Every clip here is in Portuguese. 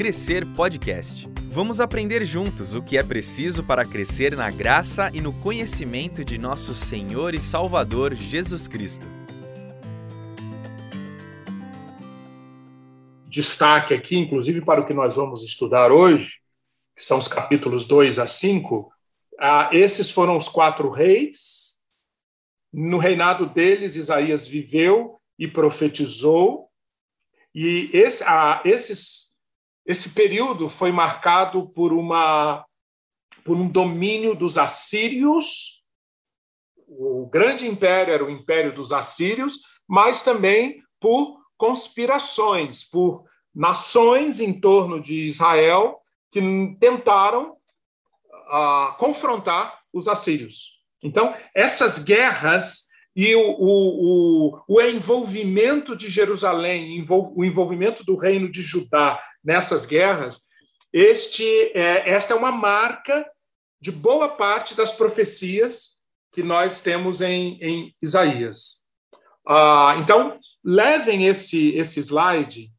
Crescer Podcast. Vamos aprender juntos o que é preciso para crescer na graça e no conhecimento de nosso Senhor e Salvador Jesus Cristo. Destaque aqui, inclusive, para o que nós vamos estudar hoje, que são os capítulos 2 a 5. Ah, esses foram os quatro reis. No reinado deles, Isaías viveu e profetizou e esse, a, esses, esse período foi marcado por, uma, por um domínio dos assírios. O grande império era o império dos assírios, mas também por conspirações, por nações em torno de Israel que tentaram uh, confrontar os assírios. Então, essas guerras e o, o, o, envolvimento de Jerusalém, o envolvimento do reino de Judá nessas guerras, este, é, esta é uma marca de boa parte das profecias que nós temos em, em Isaías. Ah, então, levem esse, esse slide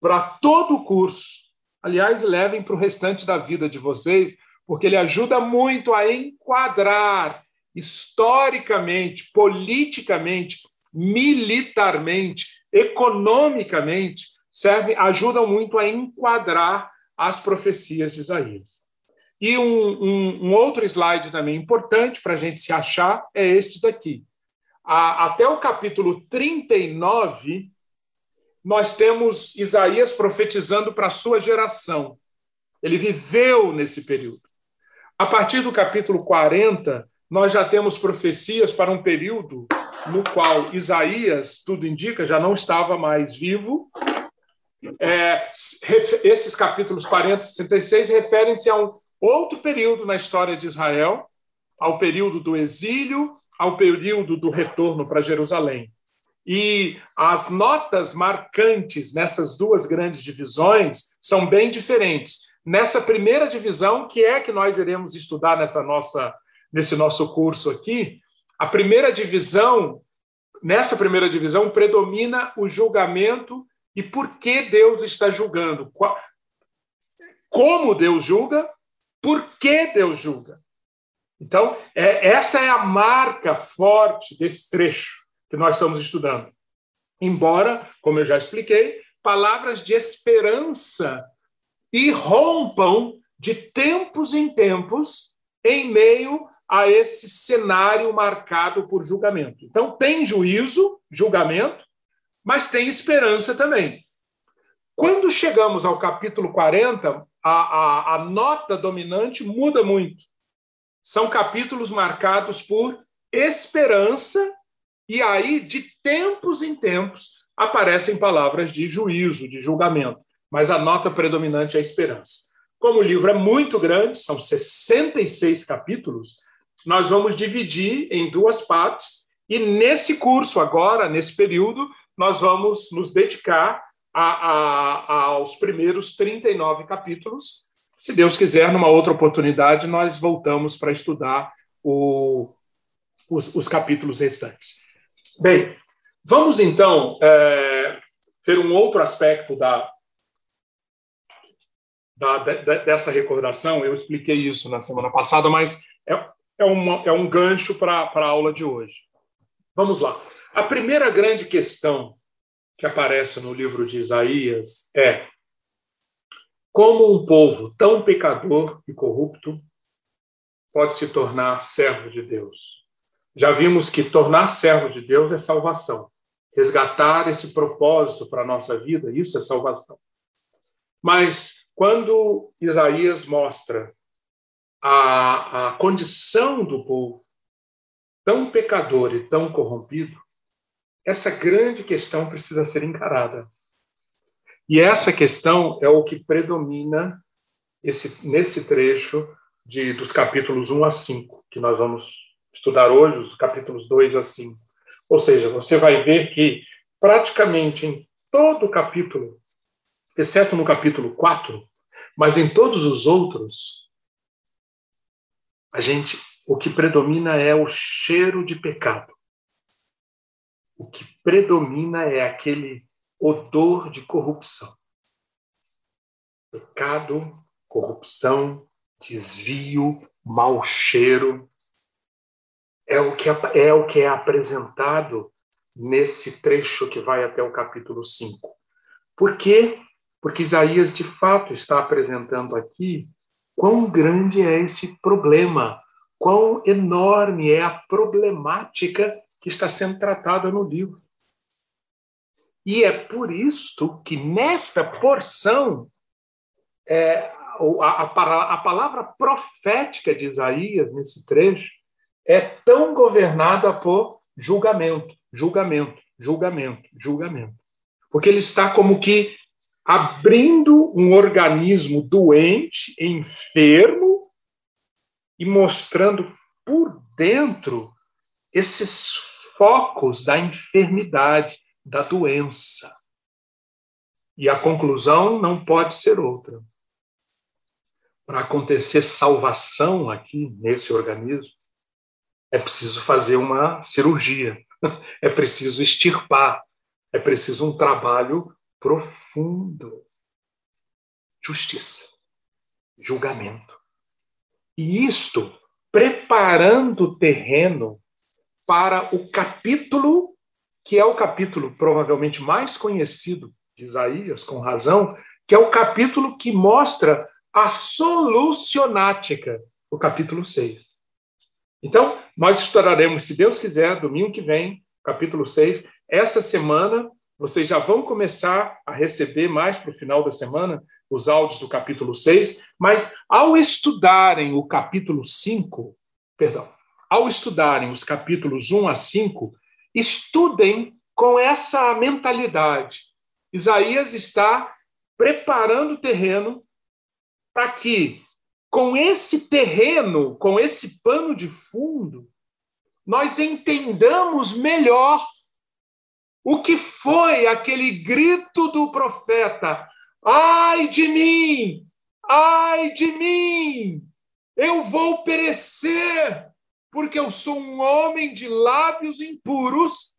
para todo o curso. Aliás, levem para o restante da vida de vocês, porque ele ajuda muito a enquadrar historicamente, politicamente, militarmente, economicamente, servem, ajudam muito a enquadrar as profecias de Isaías. E um, um, um outro slide também importante para a gente se achar é este daqui. A, até o capítulo 39, nós temos Isaías profetizando para a sua geração. Ele viveu nesse período. A partir do capítulo 40, nós já temos profecias para um período no qual Isaías, tudo indica, já não estava mais vivo. É, esses capítulos 40 e 66 referem-se a um outro período na história de Israel, ao período do exílio, ao período do retorno para Jerusalém. E as notas marcantes nessas duas grandes divisões são bem diferentes. Nessa primeira divisão, que é que nós iremos estudar nessa nossa nesse nosso curso aqui, a primeira divisão, nessa primeira divisão, predomina o julgamento e por que Deus está julgando. Como Deus julga, por que Deus julga. Então, é, essa é a marca forte desse trecho que nós estamos estudando. Embora, como eu já expliquei, palavras de esperança irrompam de tempos em tempos em meio a esse cenário marcado por julgamento. Então, tem juízo, julgamento, mas tem esperança também. Quando chegamos ao capítulo 40, a, a, a nota dominante muda muito. São capítulos marcados por esperança, e aí, de tempos em tempos, aparecem palavras de juízo, de julgamento, mas a nota predominante é esperança. Como o livro é muito grande, são 66 capítulos, nós vamos dividir em duas partes, e nesse curso, agora, nesse período, nós vamos nos dedicar a, a, aos primeiros 39 capítulos. Se Deus quiser, numa outra oportunidade, nós voltamos para estudar o, os, os, capítulos restantes. Bem, vamos então é, ter um outro aspecto da, da, dessa recordação. Eu expliquei isso na semana passada, mas é, é, uma, é um gancho para a aula de hoje. Vamos lá. A primeira grande questão que aparece no livro de Isaías é como um povo tão pecador e corrupto pode se tornar servo de Deus. Já vimos que tornar servo de Deus é salvação. Resgatar esse propósito para a nossa vida, isso é salvação. Mas quando Isaías mostra a, a condição do povo tão pecador e tão corrompido, essa grande questão precisa ser encarada. E essa questão é o que predomina esse, nesse trecho de, dos capítulos 1 a 5, que nós vamos estudar hoje, os capítulos 2 a 5. Ou seja, você vai ver que praticamente em todo o capítulo, exceto no capítulo 4, mas em todos os outros, a gente, o que predomina é o cheiro de pecado. O que predomina é aquele odor de corrupção. Pecado, corrupção, desvio, mau cheiro. É o que é, é, o que é apresentado nesse trecho que vai até o capítulo 5. Por quê? Porque Isaías, de fato, está apresentando aqui quão grande é esse problema, quão enorme é a problemática que está sendo tratada no livro. E é por isto que nesta porção é, a, a, a palavra profética de Isaías, nesse trecho, é tão governada por julgamento, julgamento, julgamento, julgamento. Porque ele está como que abrindo um organismo doente, enfermo, e mostrando por dentro esses focos da enfermidade, da doença. E a conclusão não pode ser outra. Para acontecer salvação aqui nesse organismo, é preciso fazer uma cirurgia, é preciso extirpar, é preciso um trabalho profundo. Justiça, julgamento. E isto preparando o terreno para o capítulo que é o capítulo provavelmente mais conhecido de Isaías, com razão, que é o capítulo que mostra a solucionática, o capítulo 6. Então, nós estudaremos, se Deus quiser, domingo que vem, capítulo 6. Essa semana, vocês já vão começar a receber mais para o final da semana os áudios do capítulo 6, mas ao estudarem o capítulo 5, perdão, ao estudarem os capítulos 1 a 5, estudem com essa mentalidade. Isaías está preparando o terreno para que, com esse terreno, com esse pano de fundo, nós entendamos melhor o que foi aquele grito do profeta: ai de mim, ai de mim, eu vou perecer, porque eu sou um homem de lábios impuros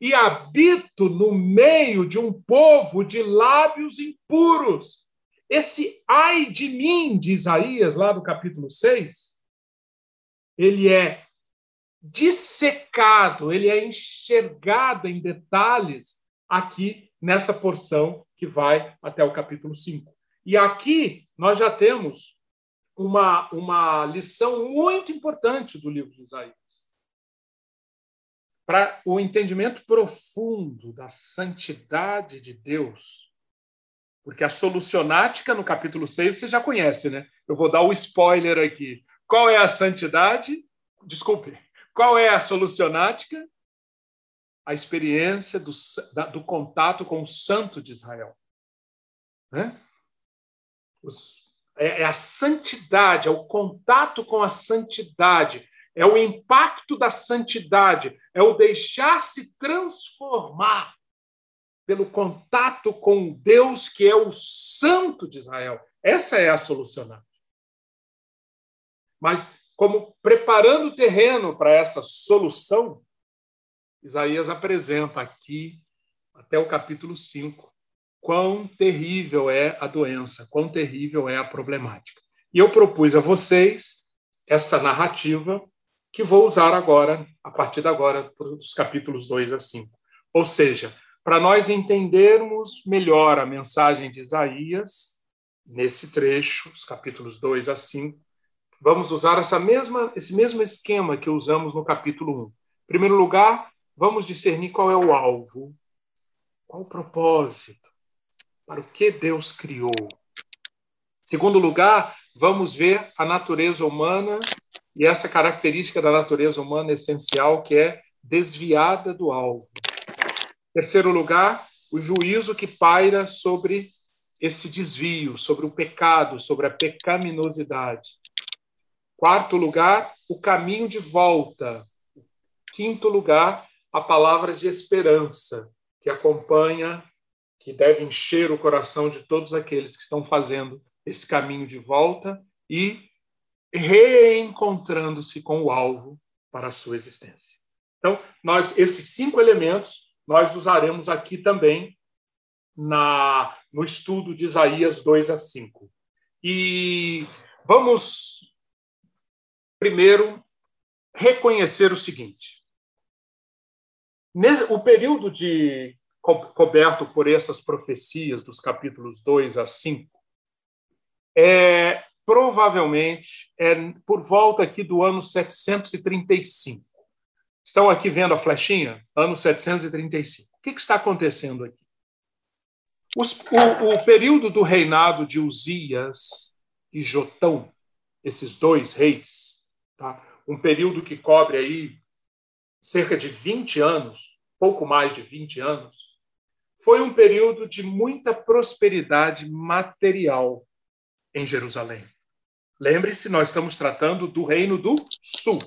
e habito no meio de um povo de lábios impuros. Esse ai de mim de Isaías, lá no capítulo 6, ele é dissecado, ele é enxergado em detalhes aqui nessa porção que vai até o capítulo 5. E aqui nós já temos uma, uma lição muito importante do livro de Isaías. Para o entendimento profundo da santidade de Deus, porque a solucionática no capítulo 6 você já conhece, né? Eu vou dar o um spoiler aqui. Qual é a santidade? Desculpe. Qual é a solucionática? A experiência do, do contato com o santo de Israel. Né? Os é, é a santidade, é o contato com a santidade, é o impacto da santidade, é o deixar-se transformar pelo contato com Deus que é o Santo de Israel. Essa é a solucionar. Mas, como preparando o terreno para essa solução, Isaías apresenta aqui, até o capítulo 5, quão terrível é a doença, quão terrível é a problemática. E eu propus a vocês essa narrativa que vou usar agora, a partir de agora, dos capítulos 2 a 5. Ou seja, para nós entendermos melhor a mensagem de Isaías, nesse trecho, os capítulos 2 a 5, vamos usar essa mesma, esse mesmo esquema que usamos no capítulo 1. Em primeiro lugar, vamos discernir qual é o alvo, qual o propósito, para o que Deus criou. Segundo lugar, vamos ver a natureza humana e essa característica da natureza humana essencial que é desviada do alvo. Terceiro lugar, o juízo que paira sobre esse desvio, sobre o pecado, sobre a pecaminosidade. Quarto lugar, o caminho de volta. Quinto lugar, a palavra de esperança, que acompanha que deve encher o coração de todos aqueles que estão fazendo esse caminho de volta e reencontrando-se com o alvo para a sua existência. Então, nós esses cinco elementos nós usaremos aqui também na, no estudo de Isaías 2 a 5. E vamos primeiro reconhecer o seguinte: o período de coberto por essas profecias dos capítulos 2 a 5 é provavelmente é por volta aqui do ano 735. Estão aqui vendo a flechinha? Ano 735. O que, que está acontecendo aqui? Os, o, o período do reinado de Uzias e Jotão, esses dois reis, tá? um período que cobre aí cerca de 20 anos, pouco mais de 20 anos, foi um período de muita prosperidade material em Jerusalém. Lembre-se, nós estamos tratando do reino do sul,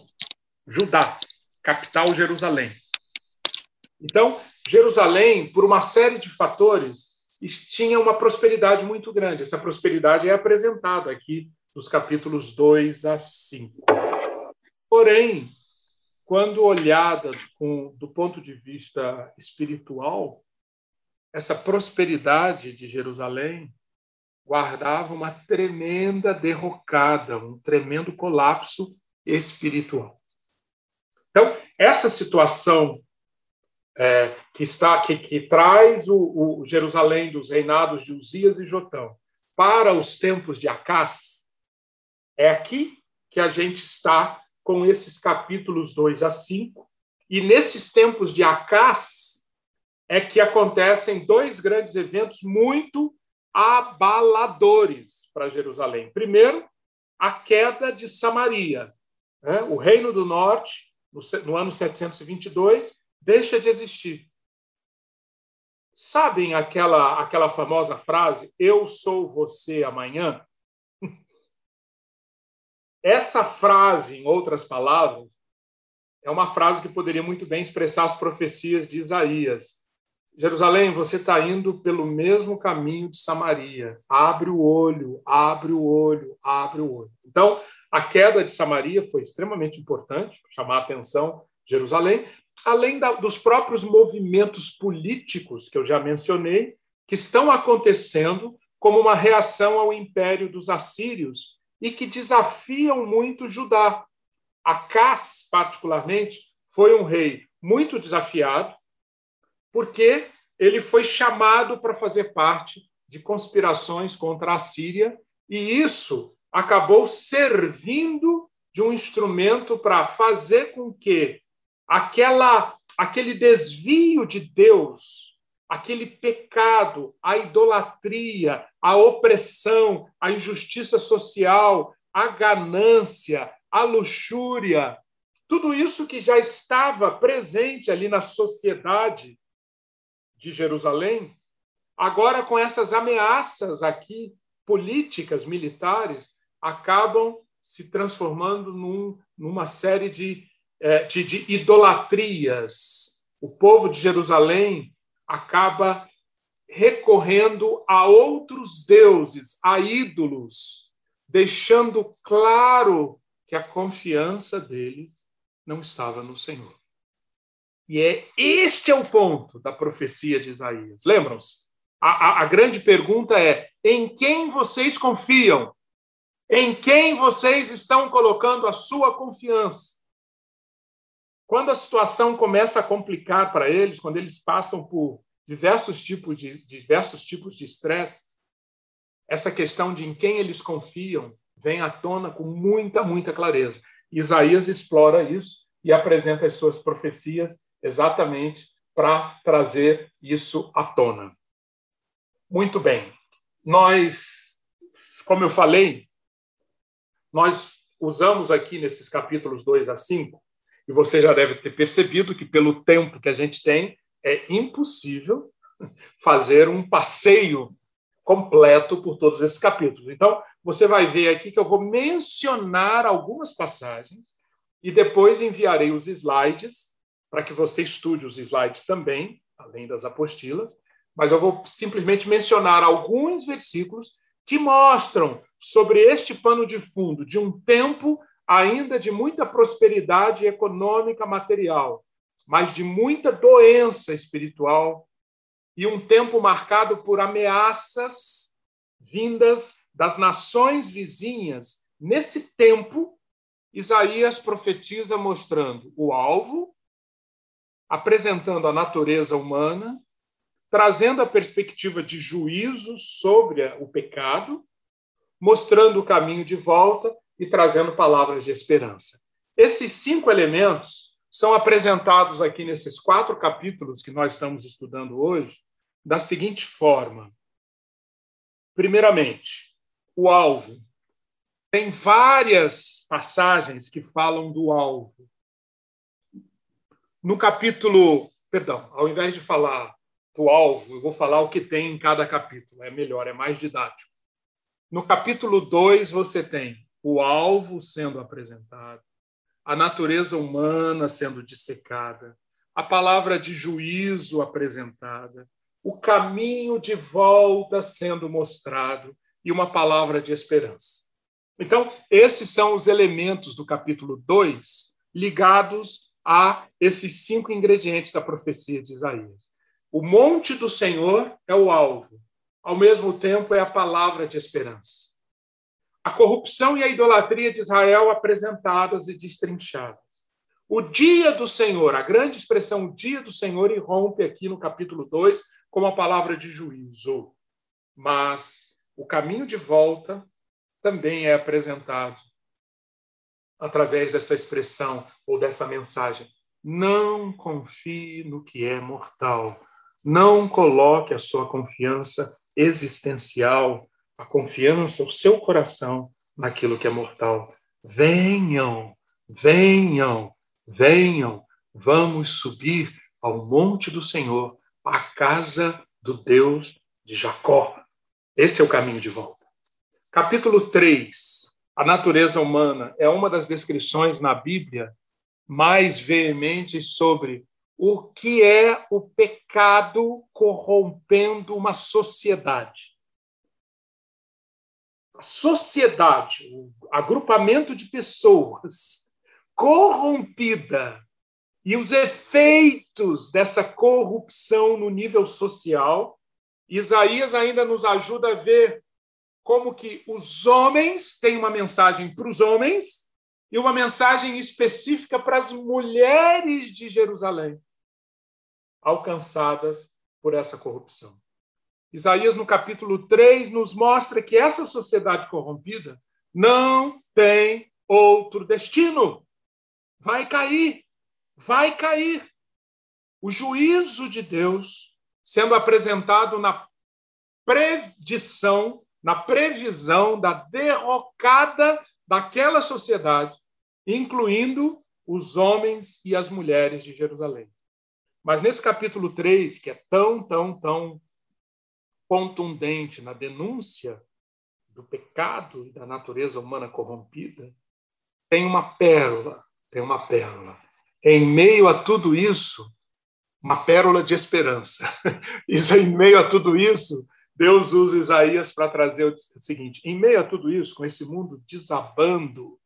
Judá, capital Jerusalém. Então, Jerusalém, por uma série de fatores, tinha uma prosperidade muito grande. Essa prosperidade é apresentada aqui nos capítulos 2 a 5. Porém, quando olhada com, do ponto de vista espiritual, essa prosperidade de Jerusalém guardava uma tremenda derrocada, um tremendo colapso espiritual. Então, essa situação é, que está que, que traz o, o, Jerusalém dos reinados de Uzias e Jotão para os tempos de Acás, é aqui que a gente está com esses capítulos 2 a 5, e nesses tempos de Acás é que acontecem dois grandes eventos muito abaladores para Jerusalém. Primeiro, a queda de Samaria. Né? O Reino do Norte, no, no ano 722, deixa de existir. Sabem aquela, aquela famosa frase, eu sou você amanhã? Essa frase, em outras palavras, é uma frase que poderia muito bem expressar as profecias de Isaías. Jerusalém, você está indo pelo mesmo caminho de Samaria. Abre o olho, abre o olho, abre o olho. Então, a queda de Samaria foi extremamente importante, chamar a atenção de Jerusalém, além da, dos próprios movimentos políticos que eu já mencionei, que estão acontecendo como uma reação ao império dos assírios e que desafiam muito Judá. Acás, particularmente, foi um rei muito desafiado, porque ele foi chamado para fazer parte de conspirações contra a Síria, e isso acabou servindo de um instrumento para fazer com que aquela aquele desvio de Deus, aquele pecado, a idolatria, a opressão, a injustiça social, a ganância, a luxúria, tudo isso que já estava presente ali na sociedade de Jerusalém, agora com essas ameaças aqui políticas, militares, acabam se transformando num, numa série de, é, de, de idolatrias. O povo de Jerusalém acaba recorrendo a outros deuses, a ídolos, deixando claro que a confiança deles não estava no Senhor. E é este é o ponto da profecia de Isaías. Lembram-se? A, a, a, grande pergunta é: em quem vocês confiam? Em quem vocês estão colocando a sua confiança? Quando a situação começa a complicar para eles, quando eles passam por diversos tipos de diversos tipos de estresse, essa questão de em quem eles confiam vem à tona com muita, muita clareza. Isaías explora isso e apresenta as suas profecias exatamente para trazer isso à tona. Muito bem. Nós, como eu falei, nós usamos aqui nesses capítulos 2 a 5, e você já deve ter percebido que, pelo tempo que a gente tem, é impossível fazer um passeio completo por todos esses capítulos. Então, você vai ver aqui que eu vou mencionar algumas passagens e depois enviarei os slides para que você estude os slides também, além das apostilas, mas eu vou simplesmente mencionar alguns versículos que mostram sobre este pano de fundo de um tempo ainda de muita prosperidade econômica material, mas de muita doença espiritual e um tempo marcado por ameaças vindas das nações vizinhas. Nesse tempo, Isaías profetiza mostrando o alvo, apresentando a natureza humana, trazendo a perspectiva de juízo sobre o pecado, mostrando o caminho de volta e trazendo palavras de esperança. Esses cinco elementos são apresentados aqui nesses quatro capítulos que nós estamos estudando hoje, da seguinte forma: primeiramente, o alvo. Tem várias passagens que falam do alvo. No capítulo, perdão, ao invés de falar do alvo, eu vou falar o que tem em cada capítulo, é melhor, é mais didático. No capítulo 2, você tem o alvo sendo apresentado, a natureza humana sendo dissecada, a palavra de juízo apresentada, o caminho de volta sendo mostrado e uma palavra de esperança. Então, esses são os elementos do capítulo 2 ligados a esses cinco ingredientes da profecia de Isaías. O monte do Senhor é o alvo, ao mesmo tempo é a palavra de esperança. A corrupção e a idolatria de Israel apresentadas e destrinchadas. O dia do Senhor, a grande expressão o dia do Senhor irrompe aqui no capítulo 2 como a palavra de juízo. Mas o caminho de volta também é apresentado através dessa expressão ou dessa mensagem. Não confie no que é mortal. Não coloque a sua confiança existencial, a confiança, o seu coração naquilo que é mortal. Venham, venham, venham, vamos subir ao monte do Senhor a casa do Deus de Jacó. Esse é o caminho de volta. Capítulo 3. A natureza humana é uma das descrições na Bíblia mais veementes sobre o que é o pecado corrompendo uma sociedade. A sociedade, o agrupamento de pessoas corrompida e os efeitos dessa corrupção no nível social, Isaías ainda nos ajuda a ver como que os homens têm uma mensagem para os homens e uma mensagem específica para as mulheres de Jerusalém, alcançadas por essa corrupção. Isaías, no capítulo 3, nos mostra que essa sociedade corrompida não tem outro destino. Vai cair vai cair. O juízo de Deus sendo apresentado na predição, na previsão da derrocada daquela sociedade, incluindo os homens e as mulheres de Jerusalém. Mas nesse capítulo 3, que é tão, tão, tão contundente na denúncia do pecado e da natureza humana corrompida, tem uma pérola, tem uma pérola em meio a tudo isso, uma pérola de esperança. Isso, em meio a tudo isso, Deus usa Isaías para trazer o seguinte: em meio a tudo isso, com esse mundo desabando,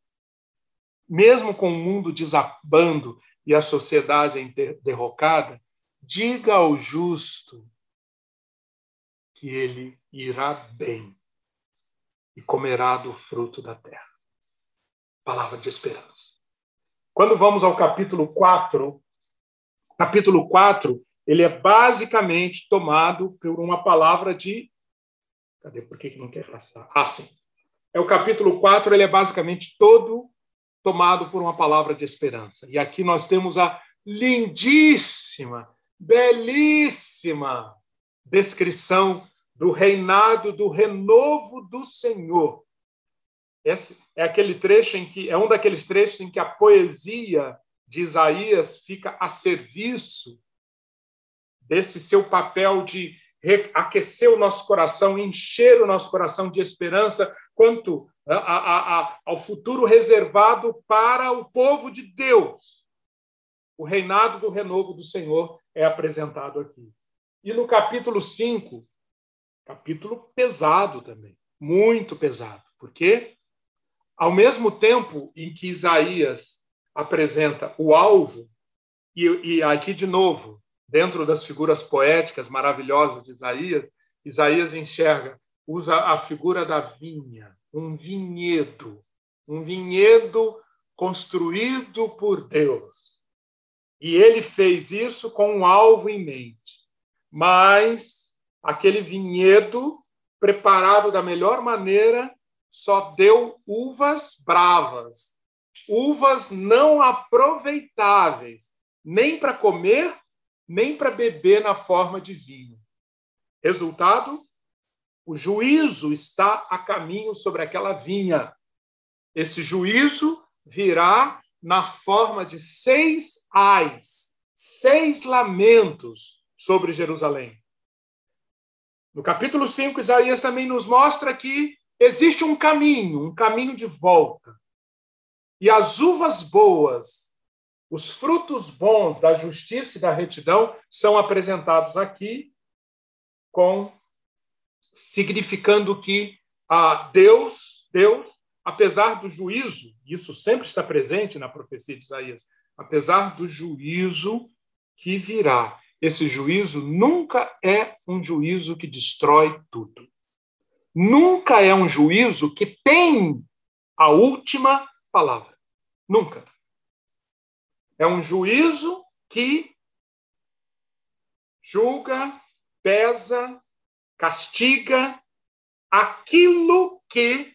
mesmo com o mundo desabando e a sociedade derrocada, diga ao justo que ele irá bem e comerá do fruto da terra. Palavra de esperança. Quando vamos ao capítulo 4, capítulo 4, ele é basicamente tomado por uma palavra de. Cadê? Por que não quer passar? Ah, sim. É o capítulo 4, ele é basicamente todo tomado por uma palavra de esperança. E aqui nós temos a lindíssima, belíssima descrição do reinado, do renovo do Senhor. Esse é aquele trecho em que é um daqueles trechos em que a poesia de Isaías fica a serviço desse seu papel de aquecer o nosso coração, encher o nosso coração de esperança quanto a, a, a, ao futuro reservado para o povo de Deus. O reinado do renovo do Senhor é apresentado aqui. E no capítulo 5, capítulo pesado também, muito pesado. Por quê? Ao mesmo tempo em que Isaías apresenta o alvo, e, e aqui de novo, dentro das figuras poéticas maravilhosas de Isaías, Isaías enxerga, usa a figura da vinha, um vinhedo, um vinhedo construído por Deus. E ele fez isso com um alvo em mente. Mas aquele vinhedo, preparado da melhor maneira, só deu uvas bravas, uvas não aproveitáveis, nem para comer, nem para beber na forma de vinho. Resultado: o juízo está a caminho sobre aquela vinha. Esse juízo virá na forma de seis ais, seis lamentos sobre Jerusalém. No capítulo 5, Isaías também nos mostra que existe um caminho, um caminho de volta. E as uvas boas, os frutos bons da justiça e da retidão são apresentados aqui com significando que a Deus, Deus, apesar do juízo, isso sempre está presente na profecia de Isaías, apesar do juízo que virá, esse juízo nunca é um juízo que destrói tudo. Nunca é um juízo que tem a última palavra. Nunca. É um juízo que julga, pesa, castiga aquilo que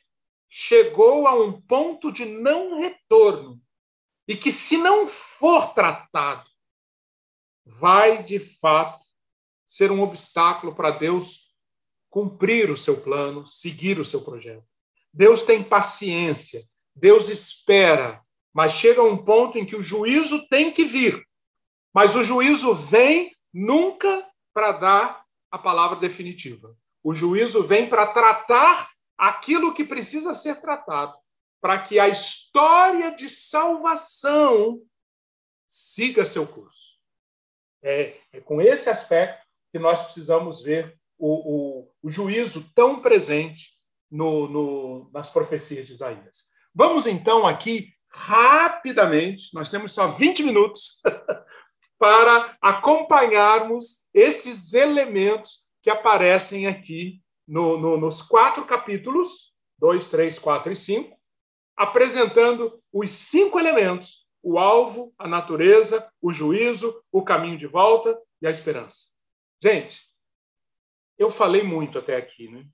chegou a um ponto de não retorno e que, se não for tratado, vai de fato ser um obstáculo para Deus cumprir o seu plano, seguir o seu projeto. Deus tem paciência, Deus espera, mas chega um ponto em que o juízo tem que vir. Mas o juízo vem nunca para dar a palavra definitiva. O juízo vem para tratar aquilo que precisa ser tratado, para que a história de salvação siga seu curso. É, é com esse aspecto que nós precisamos ver o, o, o juízo tão presente no, no, nas profecias de Isaías. Vamos então aqui rapidamente, nós temos só 20 minutos para acompanharmos esses elementos que aparecem aqui no, no, nos quatro capítulos, 2, 3, 4 e 5, apresentando os cinco elementos o alvo, a natureza, o juízo, o caminho de volta e a esperança. Gente, eu falei muito até aqui, né?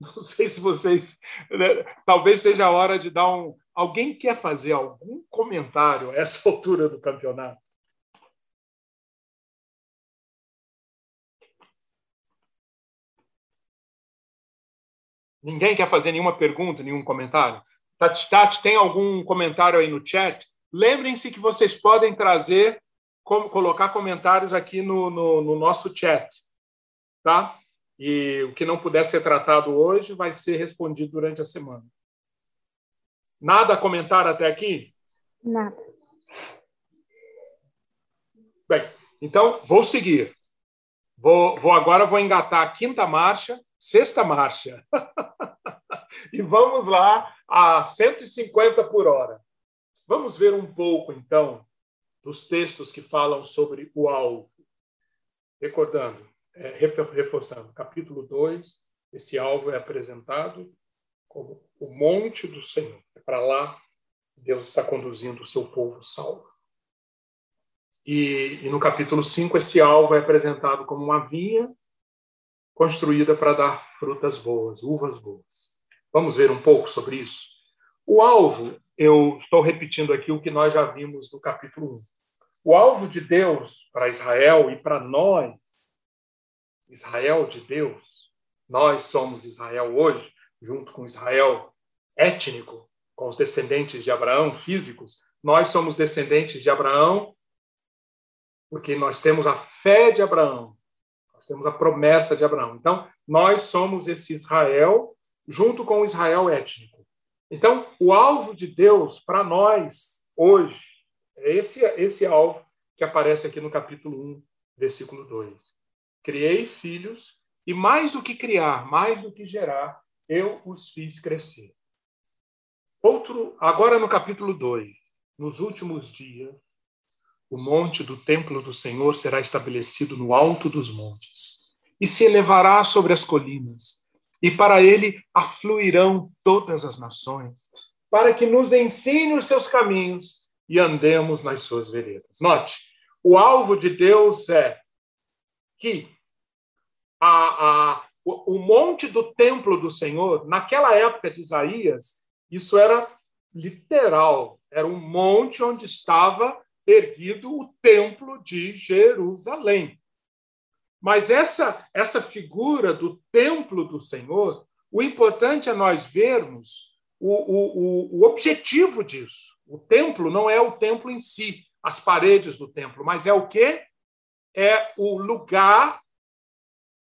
Não sei se vocês. Né? Talvez seja a hora de dar um. Alguém quer fazer algum comentário a essa altura do campeonato? Ninguém quer fazer nenhuma pergunta, nenhum comentário? Tati, Tati, tem algum comentário aí no chat? Lembrem-se que vocês podem trazer, como, colocar comentários aqui no, no, no nosso chat, tá? E o que não puder ser tratado hoje vai ser respondido durante a semana. Nada a comentar até aqui? Nada. Bem, então vou seguir. Vou, vou agora vou engatar a quinta marcha, sexta marcha. e vamos lá a 150 por hora. Vamos ver um pouco, então, dos textos que falam sobre o alvo. Recordando, é, reforçando, capítulo 2, esse alvo é apresentado como o monte do Senhor. É para lá Deus está conduzindo o seu povo salvo. E, e no capítulo 5, esse alvo é apresentado como uma vinha construída para dar frutas boas, uvas boas. Vamos ver um pouco sobre isso? O alvo, eu estou repetindo aqui o que nós já vimos no capítulo 1. O alvo de Deus para Israel e para nós, Israel de Deus, nós somos Israel hoje, junto com Israel étnico, com os descendentes de Abraão físicos, nós somos descendentes de Abraão porque nós temos a fé de Abraão, nós temos a promessa de Abraão. Então, nós somos esse Israel junto com o Israel étnico. Então, o alvo de Deus para nós hoje é esse, esse alvo que aparece aqui no capítulo 1, versículo 2. Criei filhos e mais do que criar, mais do que gerar, eu os fiz crescer. Outro, agora no capítulo 2, nos últimos dias, o monte do templo do Senhor será estabelecido no alto dos montes e se elevará sobre as colinas, e para ele afluirão todas as nações, para que nos ensine os seus caminhos e andemos nas suas veredas. Note, o alvo de Deus é que a, a, o, monte do templo do Senhor, naquela época de Isaías, isso era literal, era um monte onde estava erguido o templo de Jerusalém. Mas essa, essa figura do templo do Senhor, o importante é nós vermos o, o, o objetivo disso. O templo não é o templo em si, as paredes do templo, mas é o quê? É o lugar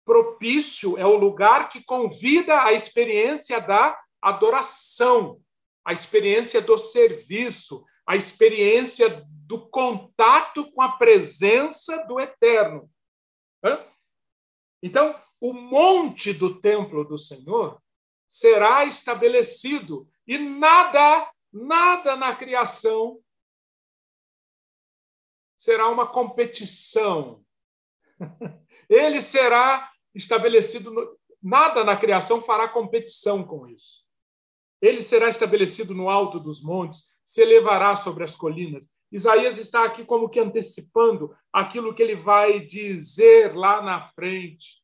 propício, é o lugar que convida a experiência da adoração, a experiência do serviço, a experiência do contato com a presença do eterno. Então, o monte do templo do Senhor será estabelecido e nada, nada na criação será uma competição. Ele será estabelecido, no, nada na criação fará competição com isso. Ele será estabelecido no alto dos montes, se elevará sobre as colinas. Isaías está aqui como que antecipando aquilo que ele vai dizer lá na frente.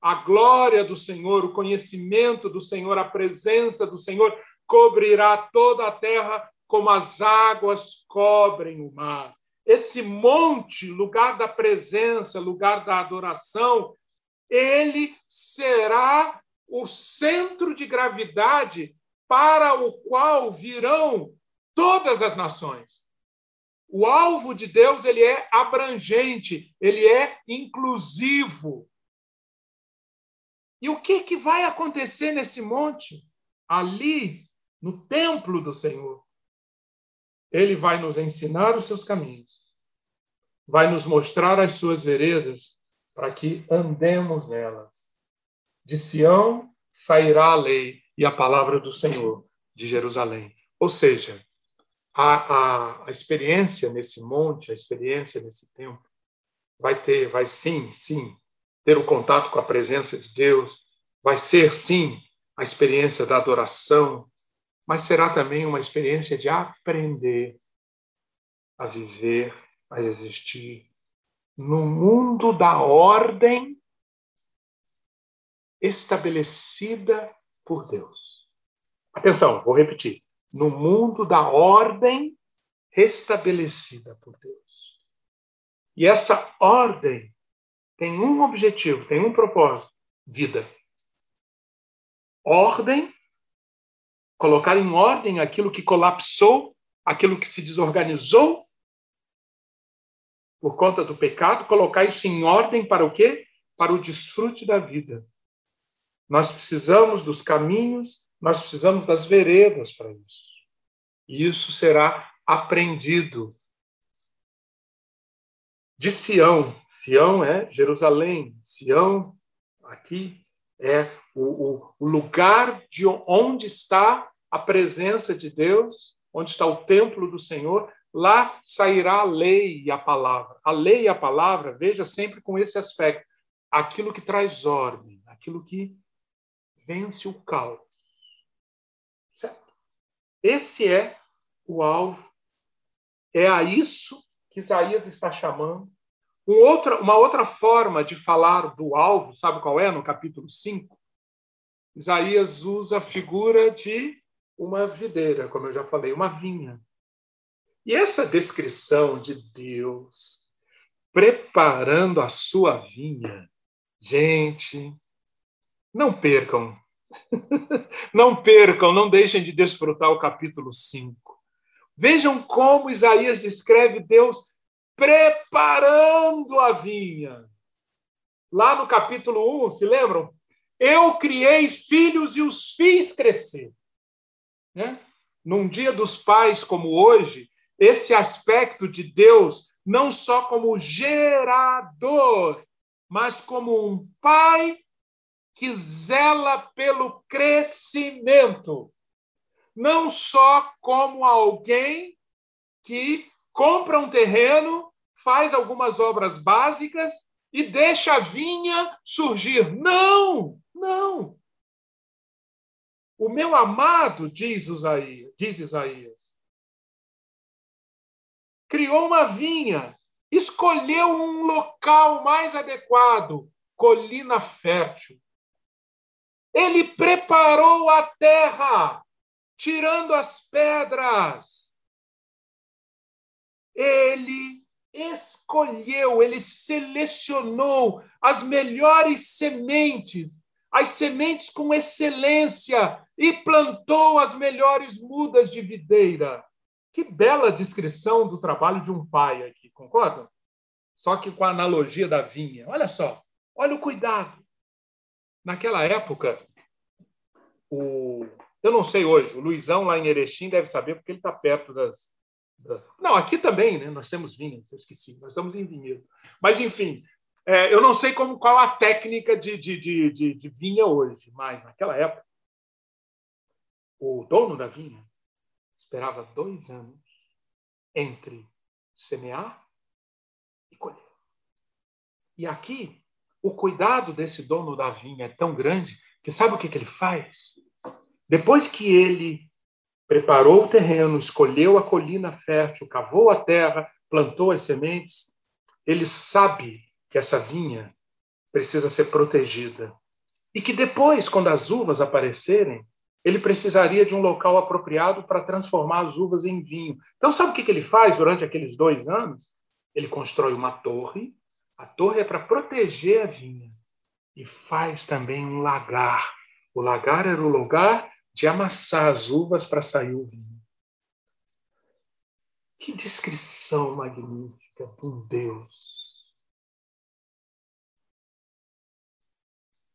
A glória do Senhor, o conhecimento do Senhor, a presença do Senhor cobrirá toda a terra como as águas cobrem o mar. Esse monte, lugar da presença, lugar da adoração, ele será o centro de gravidade para o qual virão todas as nações. O alvo de Deus ele é abrangente, ele é inclusivo. E o que, que vai acontecer nesse monte? Ali, no templo do Senhor. Ele vai nos ensinar os seus caminhos, vai nos mostrar as suas veredas, para que andemos nelas. De Sião sairá a lei e a palavra do Senhor de Jerusalém. Ou seja, a, a, a experiência nesse monte, a experiência nesse tempo, vai ter, vai sim, sim, ter o contato com a presença de Deus, vai ser sim a experiência da adoração, mas será também uma experiência de aprender a viver, a existir no mundo da ordem estabelecida por Deus. Atenção, vou repetir no mundo da ordem restabelecida por Deus. E essa ordem tem um objetivo, tem um propósito: vida. Ordem, colocar em ordem aquilo que colapsou, aquilo que se desorganizou por conta do pecado, colocar isso em ordem para o quê? Para o desfrute da vida. Nós precisamos dos caminhos nós precisamos das veredas para isso. E isso será aprendido de Sião. Sião é Jerusalém. Sião, aqui, é o, o, lugar de onde está a presença de Deus, onde está o templo do Senhor. Lá sairá a lei e a palavra. A lei e a palavra, veja sempre com esse aspecto. Aquilo que traz ordem, aquilo que vence o caos Certo? Esse é o alvo. É a isso que Isaías está chamando. Um uma outra forma de falar do alvo, sabe qual é? No capítulo 5, Isaías usa a figura de uma videira, como eu já falei, uma vinha. E essa descrição de Deus preparando a sua vinha, gente, não percam não percam, não deixem de desfrutar o capítulo 5. Vejam como Isaías descreve Deus preparando a vinha. Lá no capítulo 1, se lembram? Eu criei filhos e os fiz crescer. Né? Num dia dos pais como hoje, esse aspecto de Deus, não só como gerador, mas como um pai que zela pelo crescimento, não só como alguém que compra um terreno faz algumas obras básicas e deixa a vinha surgir. Não, não. O meu amado, diz Isaías, diz Isaías, criou uma vinha, escolheu um local mais adequado, colina fértil. Ele preparou a terra, tirando as pedras. Ele escolheu, ele selecionou as melhores sementes, as sementes com excelência, e plantou as melhores mudas de videira. Que bela descrição do trabalho de um pai aqui, concordam? Só que com a analogia da vinha. Olha só, olha o cuidado. Naquela época, o eu não sei hoje, o Luizão lá em Erechim deve saber porque ele está perto das, não, aqui também, né? Nós temos vinhas, eu esqueci, nós estamos em vinhedo. Mas, enfim, é, eu não sei como, qual a técnica de, de, de, de, de vinha hoje, mas naquela época, o dono da vinha esperava dois anos entre semear e colher. E aqui, o cuidado desse dono da vinha é tão grande que sabe o que, que ele faz? Depois que ele preparou o terreno, escolheu a colina fértil, cavou a terra, plantou as sementes, ele sabe que essa vinha precisa ser protegida. E que depois, quando as uvas aparecerem, ele precisaria de um local apropriado para transformar as uvas em vinho. Então, sabe o que ele faz durante aqueles dois anos? Ele constrói uma torre. A torre é para proteger a vinha. E faz também um lagar. O lagar era o lugar de amassar as uvas para sair o vinho. Que descrição magnífica de um Deus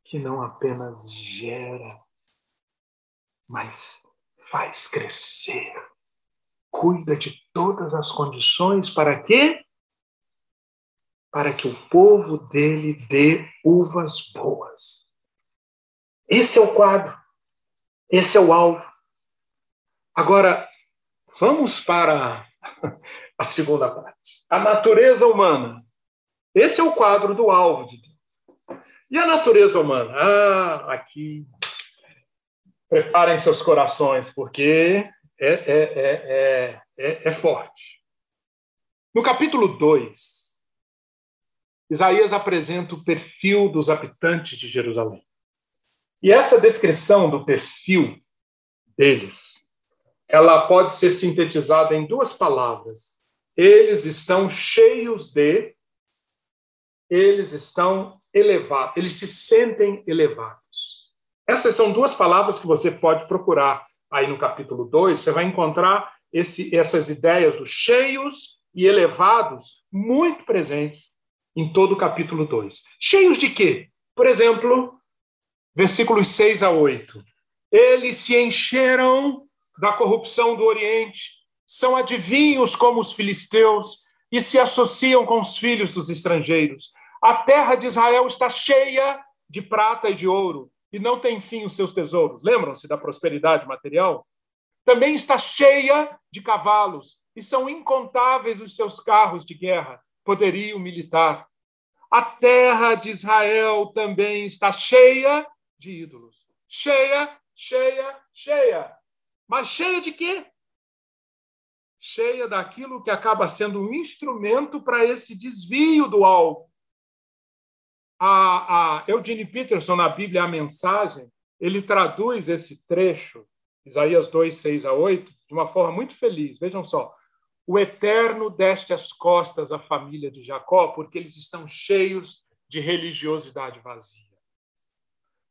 que não apenas gera, mas faz crescer, cuida de todas as condições para quê? Para que o povo dele dê uvas boas. Esse é o quadro. Esse é o alvo. Agora, vamos para a segunda parte. A natureza humana. Esse é o quadro do alvo de Deus. E a natureza humana? Ah, aqui. Preparem seus corações, porque é, é, é, é, é forte. No capítulo 2, Isaías apresenta o perfil dos habitantes de Jerusalém. E essa descrição do perfil deles, ela pode ser sintetizada em duas palavras. Eles estão cheios de, eles estão elevados, eles se sentem elevados. Essas são duas palavras que você pode procurar aí no capítulo 2, você vai encontrar esse, essas ideias dos cheios e elevados muito presentes em todo o capítulo 2. Cheios de quê? Por exemplo, versículos 6 a 8. Eles se encheram da corrupção do Oriente, são adivinhos como os filisteus e se associam com os filhos dos estrangeiros. A terra de Israel está cheia de prata e de ouro, e não tem fim os seus tesouros. Lembram-se da prosperidade material? Também está cheia de cavalos, e são incontáveis os seus carros de guerra, poderio militar. A terra de Israel também está cheia de ídolos. Cheia, cheia, cheia. Mas cheia de quê? Cheia daquilo que acaba sendo um instrumento para esse desvio do alvo. A, a Eugene Peterson, na Bíblia, a mensagem, ele traduz esse trecho, Isaías 2, 6 a 8, de uma forma muito feliz. Vejam só. O Eterno deste as costas à família de Jacó, porque eles estão cheios de religiosidade vazia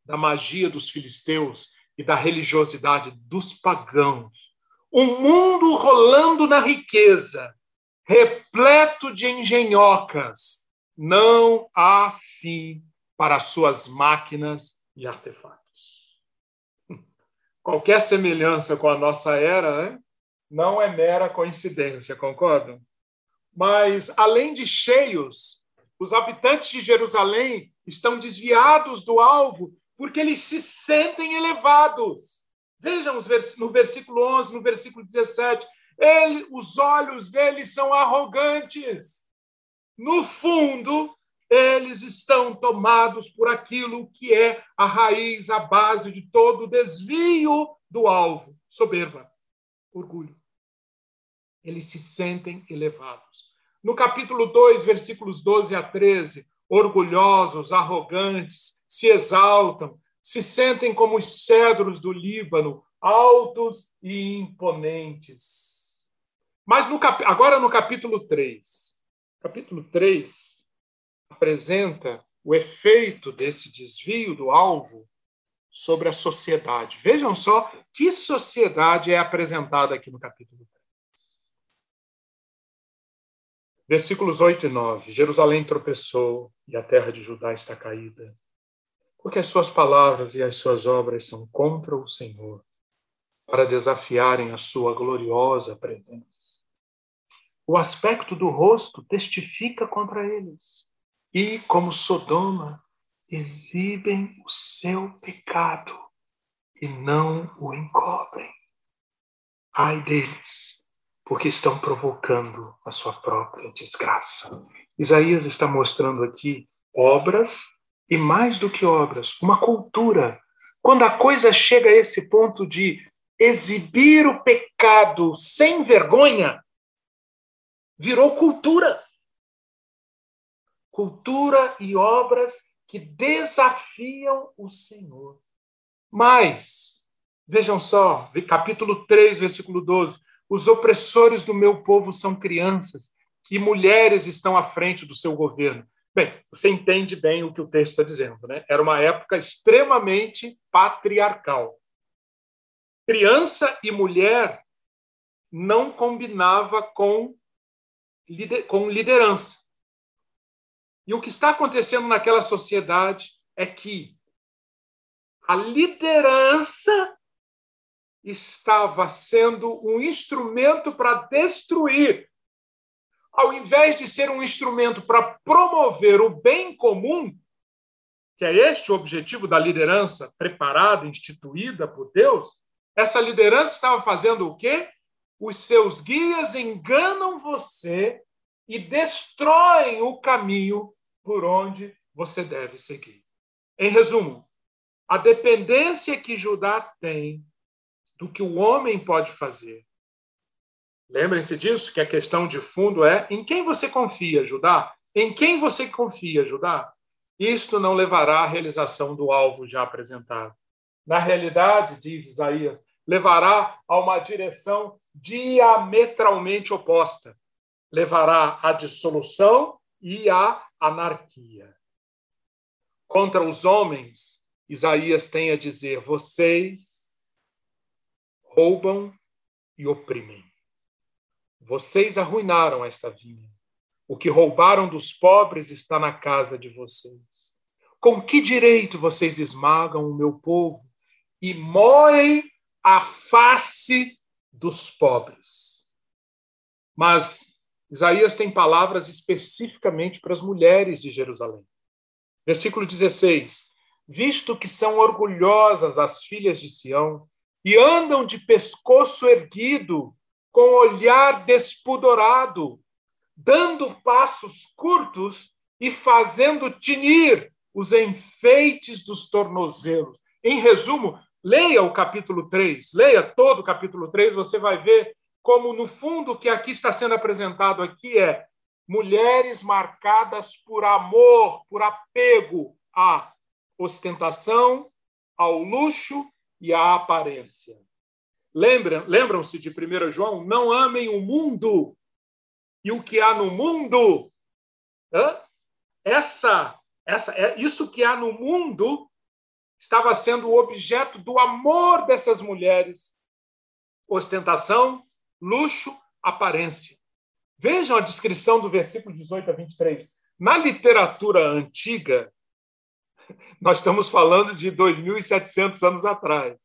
da magia dos filisteus e da religiosidade dos pagãos. Um mundo rolando na riqueza, repleto de engenhocas. Não há fim para suas máquinas e artefatos. Qualquer semelhança com a nossa era né, não é mera coincidência, concordam? Mas, além de cheios, os habitantes de Jerusalém estão desviados do alvo porque eles se sentem elevados. Vejam no versículo 11, no versículo 17. Ele, os olhos deles são arrogantes. no fundo, eles estão tomados por aquilo que é a raiz, a base de todo o desvio do alvo: soberba, orgulho. Eles se sentem elevados. No capítulo 2, versículos 12 a 13, orgulhosos, arrogantes, se exaltam, se sentem como os cedros do Líbano, altos e imponentes. Mas no cap... agora no capítulo 3. Capítulo 3 apresenta o efeito desse desvio do alvo sobre a sociedade. Vejam só que sociedade é apresentada aqui no capítulo 3. Versículos 8 e 9. Jerusalém tropeçou e a terra de Judá está caída, porque as suas palavras e as suas obras são contra o Senhor, para desafiarem a sua gloriosa presença. O aspecto do rosto testifica contra eles e, como Sodoma, exibem o seu pecado e não o encobrem. Ai deles, porque estão provocando a sua própria desgraça. Isaías está mostrando aqui obras e, mais do que obras, uma cultura. Quando a coisa chega a esse ponto de exibir o pecado sem vergonha, virou cultura cultura e obras que desafiam o Senhor. Mas, vejam só, capítulo 3, versículo 12: os opressores do meu povo são crianças e mulheres estão à frente do seu governo. Bem, você entende bem o que o texto está dizendo, né? Era uma época extremamente patriarcal. Criança e mulher não combinava com, com liderança. E o que está acontecendo naquela sociedade é que a liderança estava sendo um instrumento para destruir, ao invés de ser um instrumento para promover o bem comum, que é este o objetivo da liderança preparada, instituída por Deus, essa liderança estava fazendo o quê? Os seus guias enganam você e destroem o caminho por onde você deve seguir. Em resumo, a dependência que Judá tem do que o homem pode fazer. Lembrem-se disso, que a questão de fundo é em quem você confia, Judá? Em quem você confia, Judá? Isto não levará à realização do alvo já apresentado. Na realidade, diz Isaías, levará a uma direção diametralmente oposta. Levará à dissolução e à anarquia. Contra os homens, Isaías tem a dizer: vocês roubam e oprimem. Vocês arruinaram esta vinha. O que roubaram dos pobres está na casa de vocês. Com que direito vocês esmagam o meu povo e moem a face dos pobres? Mas Isaías tem palavras especificamente para as mulheres de Jerusalém. Versículo 16: Visto que são orgulhosas as filhas de Sião e andam de pescoço erguido, com olhar despudorado, dando passos curtos e fazendo tinir os enfeites dos tornozelos. Em resumo, leia o capítulo 3, leia todo o capítulo 3, você vai ver como no fundo o que aqui está sendo apresentado aqui é mulheres marcadas por amor, por apego à ostentação, ao luxo e à aparência. Lembram, lembram-se de 1 João? Não amem o mundo e o que há no mundo. Hã? Essa, essa, é isso que há no mundo estava sendo o objeto do amor dessas mulheres. Ostentação, luxo, aparência. Vejam a descrição do versículo 18 a 23. Na literatura antiga, nós estamos falando de 2.700 anos atrás.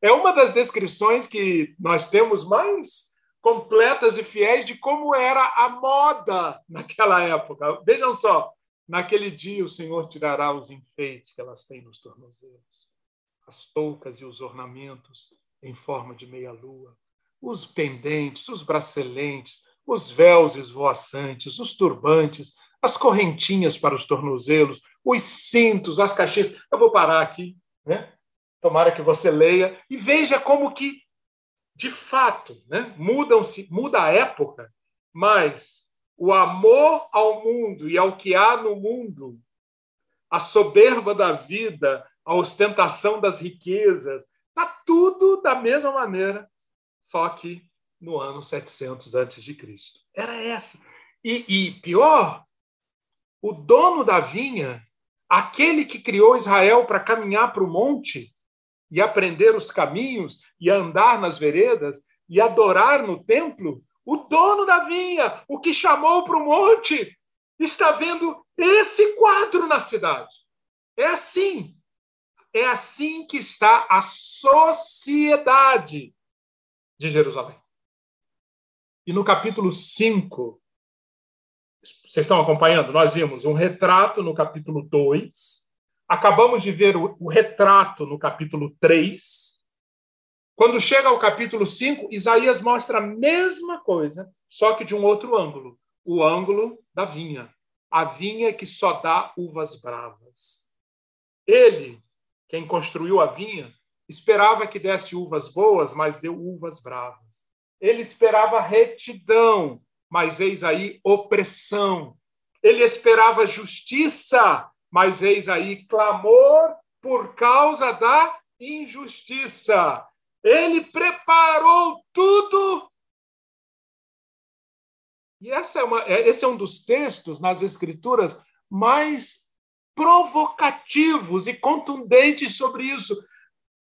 É uma das descrições que nós temos mais completas e fiéis de como era a moda naquela época. Vejam só, naquele dia o Senhor tirará os enfeites que elas têm nos tornozelos, as toucas e os ornamentos em forma de meia-lua, os pendentes, os bracelentes, os véus esvoaçantes, os turbantes, as correntinhas para os tornozelos, os cintos, as caixinhas. Eu vou parar aqui, né? Tomara que você leia e veja como que, de fato, né, mudam-se, muda a época, mas o amor ao mundo e ao que há no mundo, a soberba da vida, a ostentação das riquezas, está tudo da mesma maneira, só que no ano 700 antes de Cristo. Era essa. E, e pior, o dono da vinha, aquele que criou Israel para caminhar para o monte e aprender os caminhos e andar nas veredas e adorar no templo, o dono da vinha, o que chamou para o monte, está vendo esse quadro na cidade. É assim. É assim que está a sociedade de Jerusalém. E no capítulo 5, vocês estão acompanhando? Nós vimos um retrato no capítulo 2, acabamos de ver o, o retrato no capítulo 3. Quando chega ao capítulo 5, Isaías mostra a mesma coisa, só que de um outro ângulo o ângulo da vinha. A vinha que só dá uvas bravas. Ele, quem construiu a vinha, esperava que desse uvas boas, mas deu uvas bravas. Ele esperava retidão, mas eis aí opressão. Ele esperava justiça, mas eis aí clamor por causa da injustiça. Ele preparou tudo. E essa é uma, é, esse é um dos textos nas Escrituras mais provocativos e contundentes sobre isso.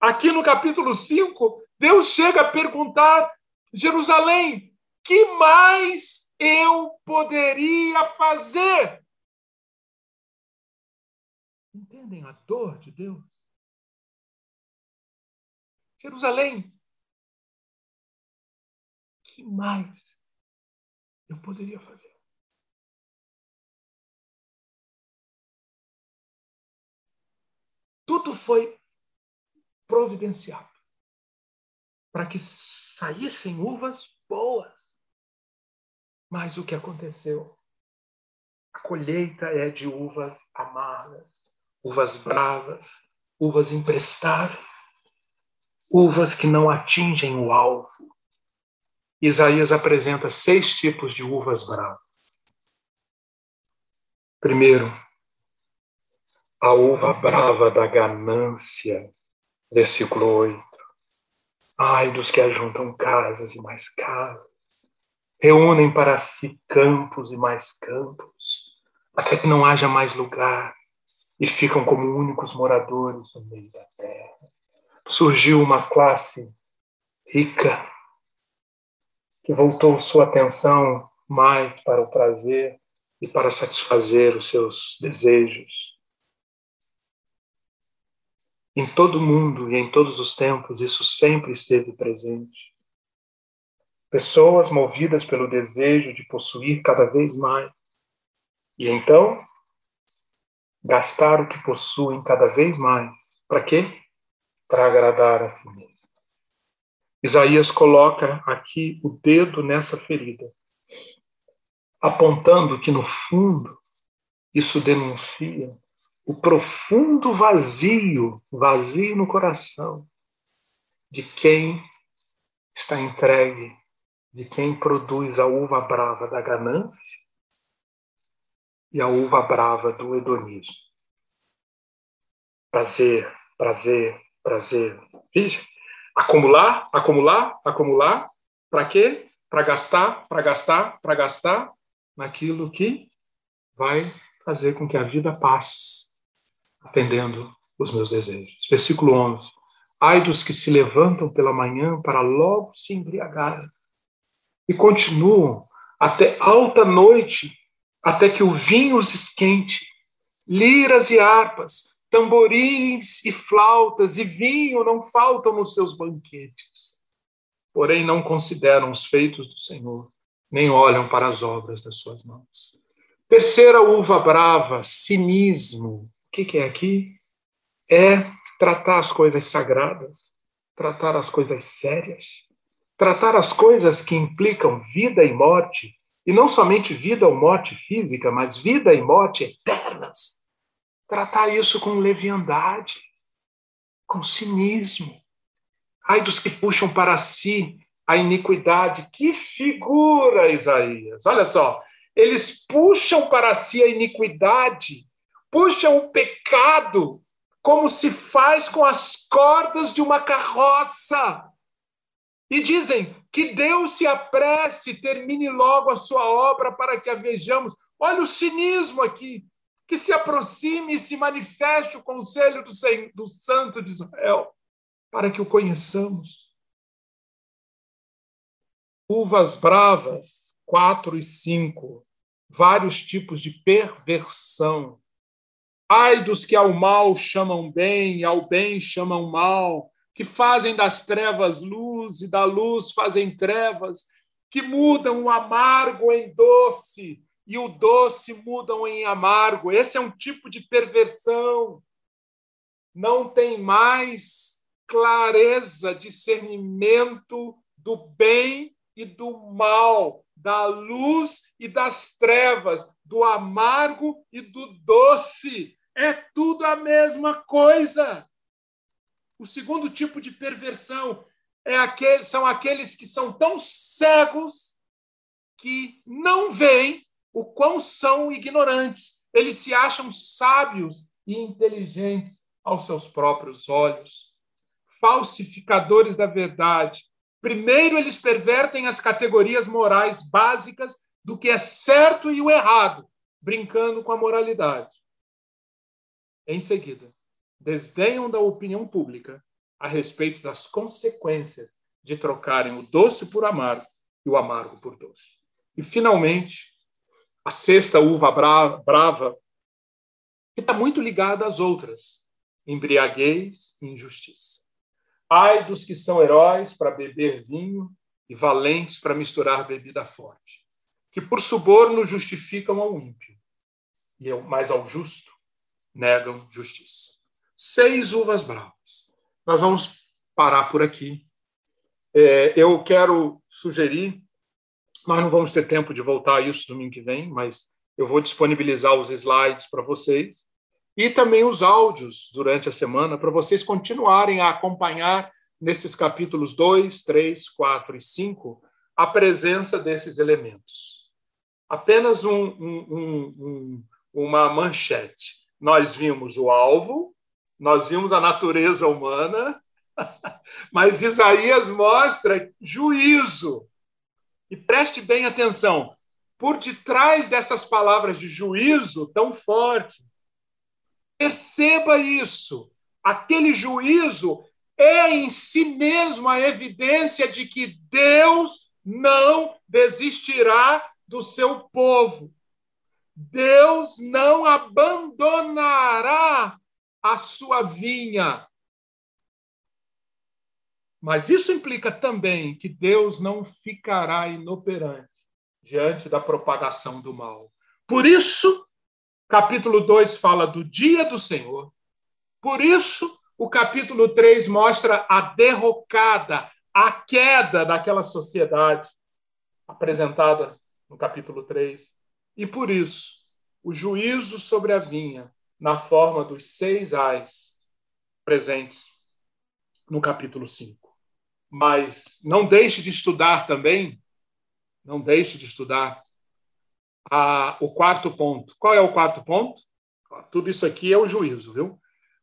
Aqui no capítulo 5, Deus chega a perguntar Jerusalém, que mais eu poderia fazer? Entendem a dor de Deus? Jerusalém, que mais eu poderia fazer? Tudo foi providenciado para que saíssem uvas boas. Mas o que aconteceu? A colheita é de uvas amargas, uvas bravas, uvas imprestáveis, uvas que não atingem o alvo. Isaías apresenta seis tipos de uvas bravas. Primeiro, a uva brava da ganância, versículo 8. Ai dos que ajuntam casas e mais casas, reúnem para si campos e mais campos, até que não haja mais lugar e ficam como únicos moradores no meio da terra. Surgiu uma classe rica que voltou sua atenção mais para o prazer e para satisfazer os seus desejos em todo mundo e em todos os tempos, isso sempre esteve presente. Pessoas movidas pelo desejo de possuir cada vez mais. E então, gastar o que possuem cada vez mais. Para quê? Para agradar a si mesmo. Isaías coloca aqui o dedo nessa ferida, apontando que, no fundo, isso denuncia o profundo vazio, vazio no coração de quem está entregue, de quem produz a uva brava da ganância e a uva brava do hedonismo. Prazer, prazer, prazer. Veja, acumular, acumular, acumular, para quê? Para gastar, para gastar, para gastar naquilo que vai fazer com que a vida passe atendendo os meus desejos. Versículo 11. Ai dos que se levantam pela manhã para logo se embriagar e continuam até alta noite, até que o vinho os esquente. Liras e harpas, tamborins e flautas e vinho não faltam nos seus banquetes. Porém, não consideram os feitos do Senhor, nem olham para as obras das suas mãos. Terceira uva brava, cinismo. O que, que é aqui? É tratar as coisas sagradas, tratar as coisas sérias, tratar as coisas que implicam vida e morte, e não somente vida ou morte física, mas vida e morte eternas. Tratar isso com leviandade, com cinismo. Ai dos que puxam para si a iniquidade. Que figura, Isaías! Olha só, eles puxam para si a iniquidade, puxam o pecado, como se faz com as cordas de uma carroça. E dizem que Deus se apresse, termine logo a sua obra para que a vejamos. Olha o cinismo aqui. Que se aproxime e se manifeste o conselho do, do Santo de Israel, para que o conheçamos. Uvas bravas, 4 e 5. Vários tipos de perversão. Ai dos que ao mal chamam bem ao bem chamam mal, que fazem das trevas luz e da luz fazem trevas, que mudam o amargo em doce e o doce mudam em amargo. Esse é um tipo de perversão. Não tem mais clareza, discernimento do bem e do mal, da luz e das trevas, do amargo e do doce. É tudo a mesma coisa. O segundo tipo de perversão é aquele, são aqueles que são tão cegos que não veem o quão são ignorantes. Eles se acham sábios e inteligentes aos seus próprios olhos. Falsificadores da verdade, Primeiro, eles pervertem as categorias morais básicas do que é certo e o errado, brincando com a moralidade. Em seguida, desdenham da opinião pública a respeito das consequências de trocarem o doce por amargo e o amargo por doce. E, finalmente, a sexta uva brava, que está muito ligada às outras: embriaguez e injustiça. Ai dos que são heróis para beber vinho e valentes para misturar bebida forte, que por suborno justificam ao ímpio, mais ao justo negam justiça. Seis uvas bravas. Nós vamos parar por aqui. É, eu quero sugerir, nós não vamos ter tempo de voltar a isso domingo que vem, mas eu vou disponibilizar os slides para vocês e também os áudios durante a semana para vocês continuarem a acompanhar nesses capítulos 2, 3, 4 e 5 a presença desses elementos. Apenas um, um, um, uma manchete. Nós vimos o alvo, nós vimos a natureza humana, mas Isaías mostra juízo. E preste bem atenção, por detrás dessas palavras de juízo tão forte, Perceba isso. Aquele juízo é em si mesmo a evidência de que Deus não desistirá do seu povo. Deus não abandonará a sua vinha. Mas isso implica também que Deus não ficará inoperante diante da propagação do mal. Por isso, capítulo 2 fala do dia do Senhor. Por isso, o capítulo 3 mostra a derrocada, a queda daquela sociedade apresentada no capítulo 3. E por isso, o juízo sobre a vinha, na forma dos seis ais presentes no capítulo 5. Mas não deixe de estudar também, não deixe de estudar a, o quarto ponto. Qual é o quarto ponto? Tudo isso aqui é o juízo, viu?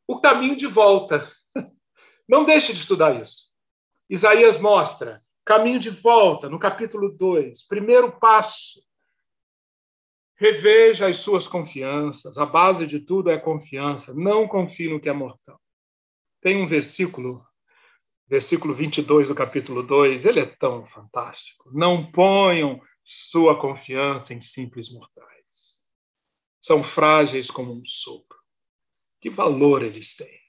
O caminho de volta. Não deixe de estudar isso. Isaías mostra caminho de volta no capítulo 2, primeiro passo. Reveja as suas confianças. A base de tudo é confiança. Não confie no que é mortal. Tem um versículo, versículo 22 do capítulo 2, ele é tão fantástico. Não ponham sua confiança em simples mortais. São frágeis como um sopro. Que valor eles têm?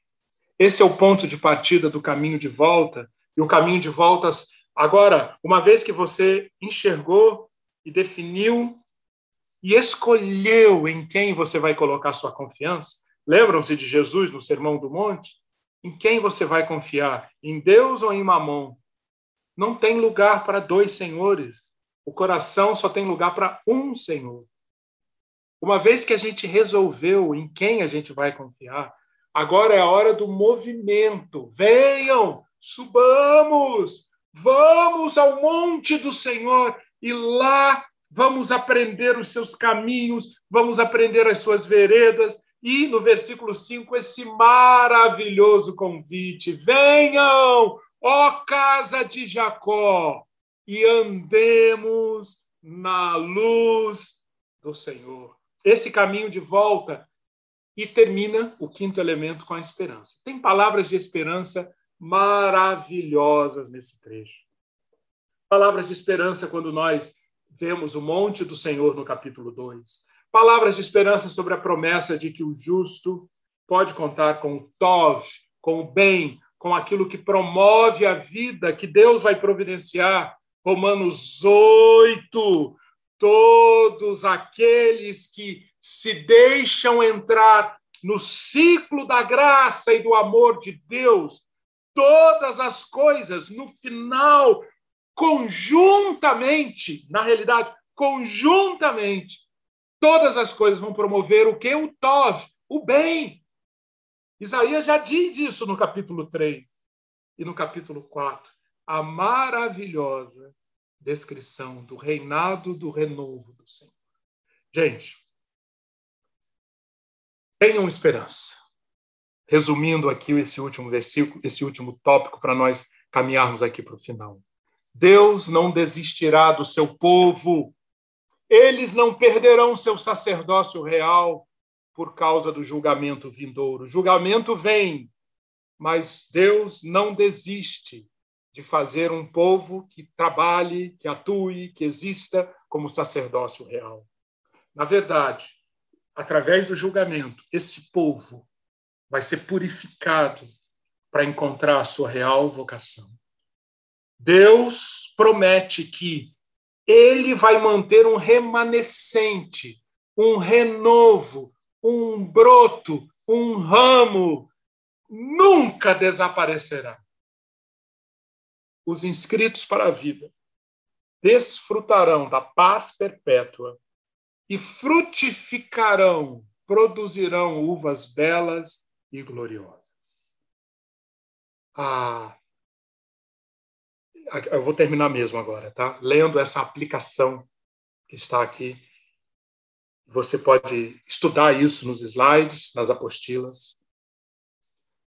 Esse é o ponto de partida do caminho de volta. E o caminho de voltas, agora, uma vez que você enxergou e definiu e escolheu em quem você vai colocar sua confiança, lembram-se de Jesus no Sermão do Monte? Em quem você vai confiar? Em Deus ou em Mamon? não tem lugar para dois senhores. O coração só tem lugar para um Senhor. Uma vez que a gente resolveu em quem a gente vai confiar, agora é a hora do movimento. Venham, subamos, vamos ao monte do Senhor e lá vamos aprender os seus caminhos, vamos aprender as suas veredas. E no versículo 5, esse maravilhoso convite: venham, ó casa de Jacó, e andemos na luz do Senhor. Esse caminho de volta e termina o quinto elemento com a esperança. Tem palavras de esperança maravilhosas nesse trecho. Palavras de esperança quando nós vemos o monte do Senhor no capítulo 2. Palavras de esperança sobre a promessa de que o justo pode contar com o Tov, com o bem, com aquilo que promove a vida, que Deus vai providenciar. Romanos 8. Todos aqueles que se deixam entrar no ciclo da graça e do amor de Deus, todas as coisas, no final, conjuntamente, na realidade, conjuntamente, todas as coisas vão promover o que? O Tov, o bem. Isaías já diz isso no capítulo 3 e no capítulo 4. A maravilhosa descrição do reinado do renovo do Senhor. Gente, tenham esperança. Resumindo aqui esse último versículo, esse último tópico, para nós caminharmos aqui para o final. Deus não desistirá do seu povo. Eles não perderão seu sacerdócio real por causa do julgamento vindouro. O julgamento vem, mas Deus não desiste de fazer um povo que trabalhe, que atue, que exista como sacerdócio real. Na verdade, através do julgamento, esse povo vai ser purificado para encontrar a sua real vocação. Deus promete que ele vai manter um remanescente, um renovo, um broto, um ramo, nunca desaparecerá. Os inscritos para a vida desfrutarão da paz perpétua e frutificarão, produzirão uvas belas e gloriosas. Ah, eu vou terminar mesmo agora, tá? Lendo essa aplicação que está aqui. Você pode estudar isso nos slides, nas apostilas.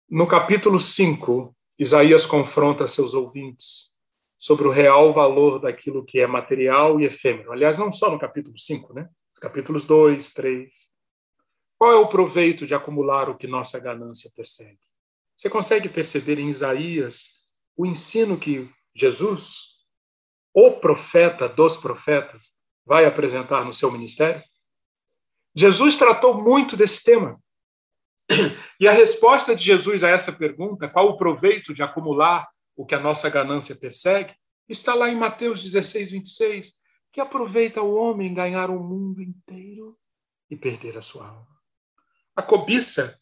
No capítulo 5, Isaías confronta seus ouvintes sobre o real valor daquilo que é material e efêmero. Aliás, não só no capítulo 5, né? Capítulos 2, 3. Qual é o proveito de acumular o que nossa ganância persegue? Você consegue perceber em Isaías o ensino que Jesus, o profeta dos profetas, vai apresentar no seu ministério? Jesus tratou muito desse tema. E a resposta de Jesus a essa pergunta, qual o proveito de acumular o que a nossa ganância persegue, está lá em Mateus 16, 26, que aproveita o homem ganhar o mundo inteiro e perder a sua alma. A cobiça,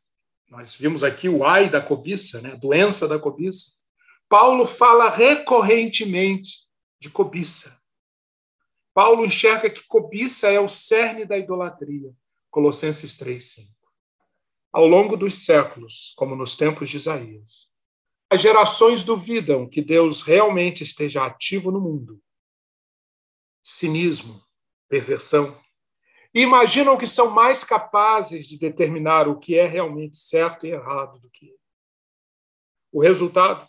nós vimos aqui o ai da cobiça, né? a doença da cobiça. Paulo fala recorrentemente de cobiça. Paulo enxerga que cobiça é o cerne da idolatria. Colossenses 3:5. Ao longo dos séculos, como nos tempos de Isaías, as gerações duvidam que Deus realmente esteja ativo no mundo. Cinismo, perversão, e imaginam que são mais capazes de determinar o que é realmente certo e errado do que ele. O resultado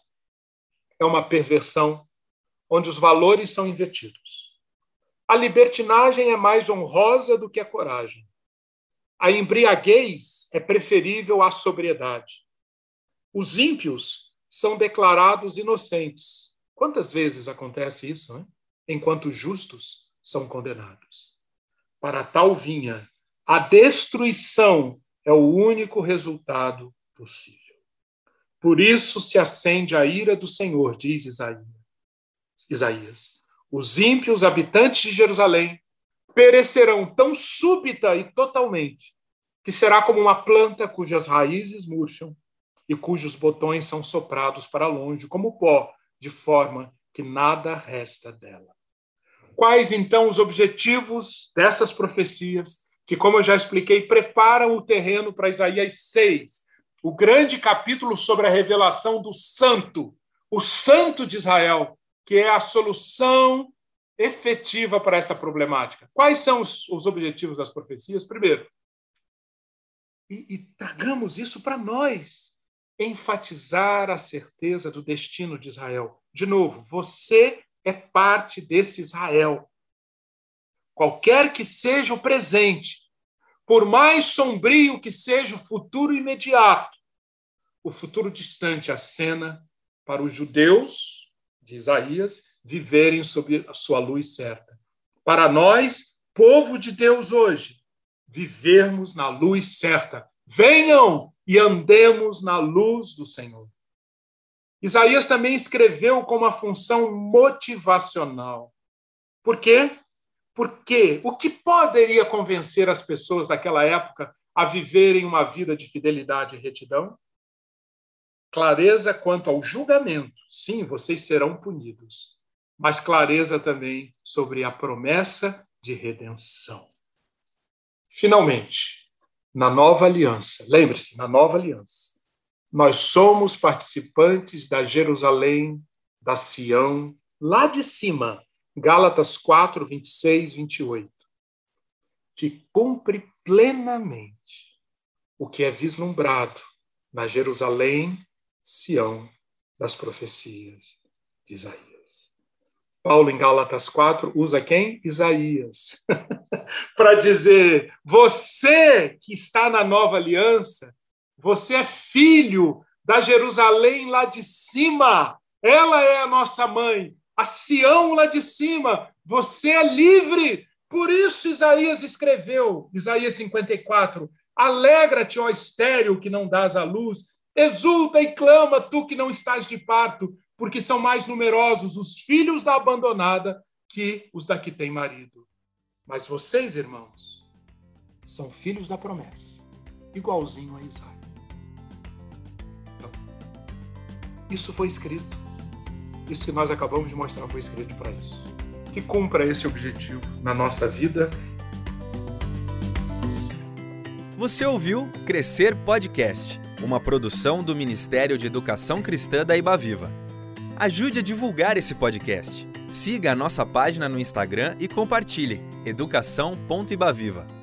é uma perversão onde os valores são invertidos. A libertinagem é mais honrosa do que a coragem. A embriaguez é preferível à sobriedade. Os ímpios são declarados inocentes. Quantas vezes acontece isso, né? enquanto os justos são condenados? Para tal vinha, a destruição é o único resultado possível. Por isso se acende a ira do Senhor, diz Isaías. Os ímpios habitantes de Jerusalém perecerão tão súbita e totalmente que será como uma planta cujas raízes murcham e cujos botões são soprados para longe como pó, de forma que nada resta dela. Quais então os objetivos dessas profecias que, como eu já expliquei, preparam o terreno para Isaías 6, o grande capítulo sobre a revelação do Santo, o Santo de Israel, que é a solução efetiva para essa problemática. Quais são os, os objetivos das profecias? Primeiro, e, e tragamos isso para nós, enfatizar a certeza do destino de Israel. De novo, você é parte desse Israel. Qualquer que seja o presente, por mais sombrio que seja o futuro imediato, o futuro distante acena para os judeus de Isaías viverem sob a sua luz certa. Para nós, povo de Deus hoje, vivermos na luz certa. Venham e andemos na luz do Senhor. Isaías também escreveu com uma função motivacional. Por quê? Porque o que poderia convencer as pessoas daquela época a viverem uma vida de fidelidade e retidão? Clareza quanto ao julgamento. Sim, vocês serão punidos. Mas clareza também sobre a promessa de redenção. Finalmente, na nova aliança, lembre-se, na nova aliança, nós somos participantes da Jerusalém, da Sião, lá de cima, Gálatas 4, 26, 28, que cumpre plenamente o que é vislumbrado na Jerusalém, Sião das profecias de Isaías. Paulo, em Gálatas 4, usa quem? Isaías. Para dizer: você que está na nova aliança, você é filho da Jerusalém lá de cima. Ela é a nossa mãe. A Sião lá de cima. Você é livre. Por isso Isaías escreveu, Isaías 54, Alegra-te, ó estéreo, que não dás a luz, exulta e clama, tu que não estás de parto, porque são mais numerosos os filhos da abandonada que os da que tem marido. Mas vocês, irmãos, são filhos da promessa, igualzinho a Isaac. Então, isso foi escrito. Isso que nós acabamos de mostrar foi escrito para isso. Que cumpra esse objetivo na nossa vida. Você ouviu Crescer Podcast, uma produção do Ministério de Educação Cristã da Ibaviva. Ajude a divulgar esse podcast. Siga a nossa página no Instagram e compartilhe educação.ibaviva.